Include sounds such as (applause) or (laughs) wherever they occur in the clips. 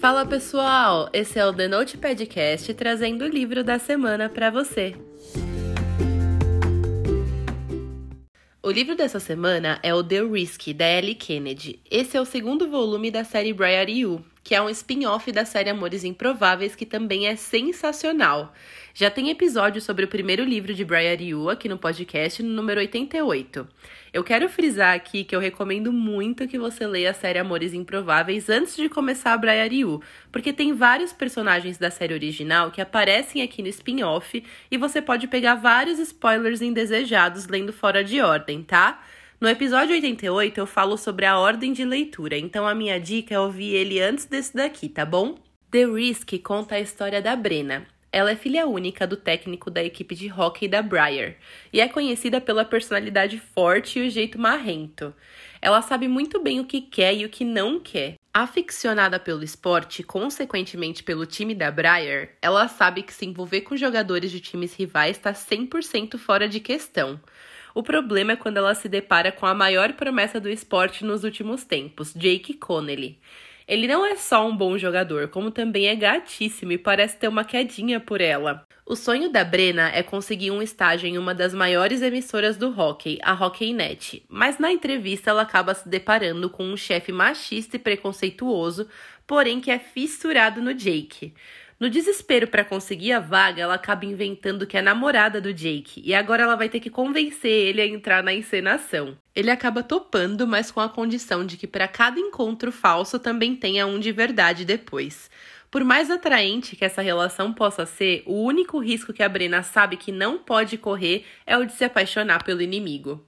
Fala pessoal, esse é o The Note Podcast trazendo o livro da semana para você. O livro dessa semana é o The Risk, da Ellie Kennedy. Esse é o segundo volume da série Briar You, que é um spin-off da série Amores Improváveis, que também é sensacional. Já tem episódio sobre o primeiro livro de Briar Yu aqui no podcast, no número 88. Eu quero frisar aqui que eu recomendo muito que você leia a série Amores Improváveis antes de começar a Briar Yu, porque tem vários personagens da série original que aparecem aqui no spin-off e você pode pegar vários spoilers indesejados lendo fora de ordem, tá? No episódio 88 eu falo sobre a ordem de leitura, então a minha dica é ouvir ele antes desse daqui, tá bom? The Risk conta a história da Brena. Ela é filha única do técnico da equipe de hockey da Briar e é conhecida pela personalidade forte e o jeito marrento. Ela sabe muito bem o que quer e o que não quer. Aficionada pelo esporte e, consequentemente, pelo time da Briar, ela sabe que se envolver com jogadores de times rivais está 100% fora de questão. O problema é quando ela se depara com a maior promessa do esporte nos últimos tempos, Jake Connelly. Ele não é só um bom jogador, como também é gatíssimo e parece ter uma quedinha por ela. O sonho da Brena é conseguir um estágio em uma das maiores emissoras do hockey, a HockeyNet, mas na entrevista ela acaba se deparando com um chefe machista e preconceituoso, porém que é fissurado no Jake. No desespero para conseguir a vaga, ela acaba inventando que é namorada do Jake e agora ela vai ter que convencer ele a entrar na encenação. Ele acaba topando, mas com a condição de que para cada encontro falso também tenha um de verdade depois. Por mais atraente que essa relação possa ser, o único risco que a Brena sabe que não pode correr é o de se apaixonar pelo inimigo.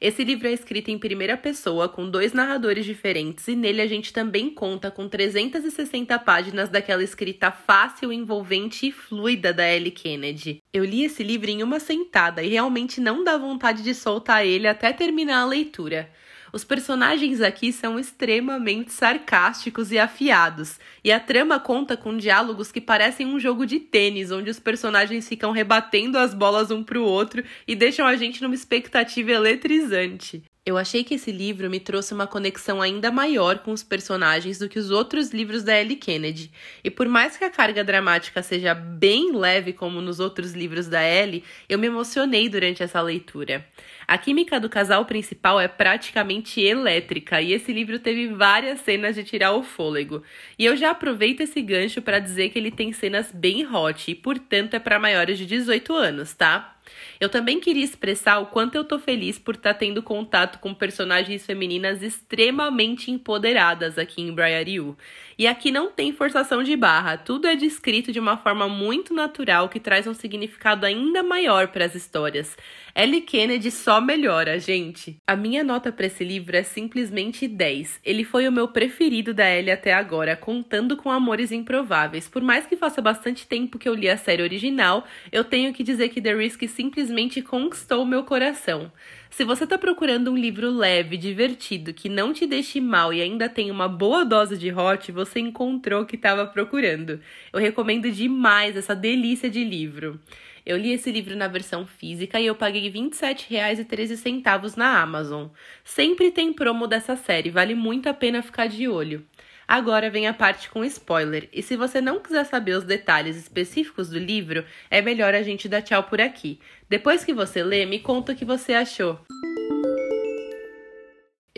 Esse livro é escrito em primeira pessoa, com dois narradores diferentes, e nele a gente também conta com 360 páginas daquela escrita fácil, envolvente e fluida da Ellie Kennedy. Eu li esse livro em uma sentada e realmente não dá vontade de soltar ele até terminar a leitura. Os personagens aqui são extremamente sarcásticos e afiados, e a trama conta com diálogos que parecem um jogo de tênis, onde os personagens ficam rebatendo as bolas um pro outro e deixam a gente numa expectativa eletrizante. Eu achei que esse livro me trouxe uma conexão ainda maior com os personagens do que os outros livros da Ellie Kennedy. E por mais que a carga dramática seja bem leve como nos outros livros da Ellie, eu me emocionei durante essa leitura. A química do casal principal é praticamente elétrica e esse livro teve várias cenas de tirar o fôlego. E eu já aproveito esse gancho para dizer que ele tem cenas bem hot e, portanto, é para maiores de 18 anos, tá? Eu também queria expressar o quanto eu tô feliz por estar tá tendo contato com personagens femininas extremamente empoderadas aqui em Briar E aqui não tem forçação de barra, tudo é descrito de uma forma muito natural que traz um significado ainda maior para as histórias. Ellie Kennedy só melhora, gente. A minha nota para esse livro é simplesmente 10. Ele foi o meu preferido da Ellie até agora, contando com Amores Improváveis. Por mais que faça bastante tempo que eu li a série original, eu tenho que dizer que The Risk simplesmente conquistou meu coração. Se você está procurando um livro leve, divertido, que não te deixe mal e ainda tem uma boa dose de hot, você encontrou o que estava procurando. Eu recomendo demais essa delícia de livro. Eu li esse livro na versão física e eu paguei R$ 27,13 na Amazon. Sempre tem promo dessa série, vale muito a pena ficar de olho. Agora vem a parte com spoiler, e se você não quiser saber os detalhes específicos do livro, é melhor a gente dar tchau por aqui. Depois que você lê, me conta o que você achou.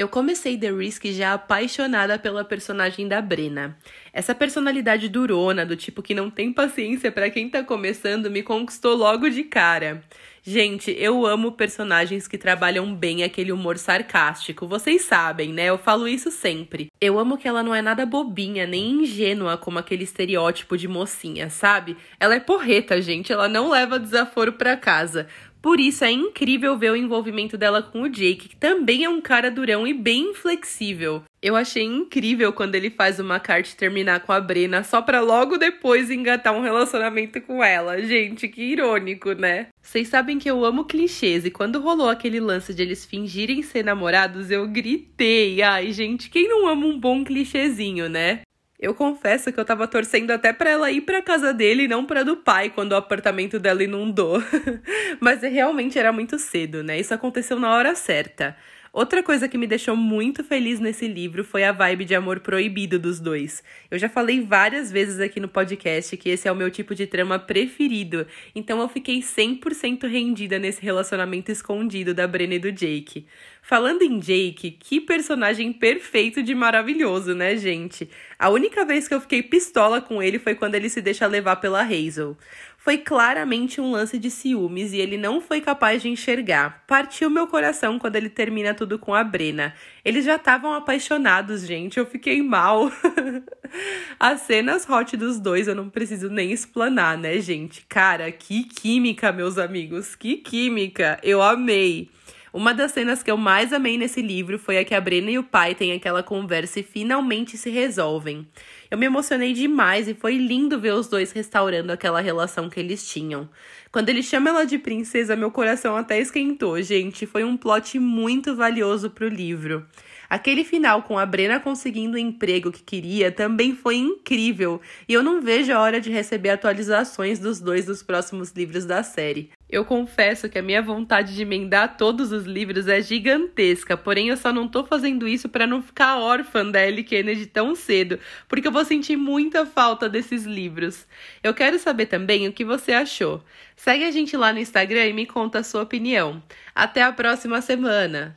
Eu comecei The Risk já apaixonada pela personagem da Brena. Essa personalidade durona, do tipo que não tem paciência para quem tá começando, me conquistou logo de cara. Gente, eu amo personagens que trabalham bem aquele humor sarcástico. Vocês sabem, né? Eu falo isso sempre. Eu amo que ela não é nada bobinha, nem ingênua como aquele estereótipo de mocinha, sabe? Ela é porreta, gente. Ela não leva desaforo para casa. Por isso é incrível ver o envolvimento dela com o Jake, que também é um cara durão e bem inflexível. Eu achei incrível quando ele faz uma carta terminar com a Brena só pra logo depois engatar um relacionamento com ela. Gente, que irônico, né? Vocês sabem que eu amo clichês e quando rolou aquele lance de eles fingirem ser namorados, eu gritei. Ai, gente, quem não ama um bom clichêzinho, né? Eu confesso que eu tava torcendo até para ela ir para casa dele e não para do pai quando o apartamento dela inundou. (laughs) Mas realmente era muito cedo, né? Isso aconteceu na hora certa. Outra coisa que me deixou muito feliz nesse livro foi a vibe de amor proibido dos dois. Eu já falei várias vezes aqui no podcast que esse é o meu tipo de trama preferido, então eu fiquei 100% rendida nesse relacionamento escondido da Brenna e do Jake. Falando em Jake, que personagem perfeito de maravilhoso, né, gente? A única vez que eu fiquei pistola com ele foi quando ele se deixa levar pela Hazel. Foi claramente um lance de ciúmes e ele não foi capaz de enxergar. Partiu meu coração quando ele termina tudo com a Brena. Eles já estavam apaixonados, gente. Eu fiquei mal. (laughs) As cenas hot dos dois eu não preciso nem explanar, né, gente? Cara, que química, meus amigos. Que química. Eu amei. Uma das cenas que eu mais amei nesse livro foi a que a Brena e o pai têm aquela conversa e finalmente se resolvem. Eu me emocionei demais e foi lindo ver os dois restaurando aquela relação que eles tinham. Quando ele chama ela de princesa, meu coração até esquentou, gente. Foi um plot muito valioso pro livro. Aquele final com a Brena conseguindo o emprego que queria também foi incrível, e eu não vejo a hora de receber atualizações dos dois dos próximos livros da série. Eu confesso que a minha vontade de emendar todos os livros é gigantesca, porém eu só não tô fazendo isso para não ficar órfã da Ellie Kennedy tão cedo, porque eu vou sentir muita falta desses livros. Eu quero saber também o que você achou. Segue a gente lá no Instagram e me conta a sua opinião. Até a próxima semana!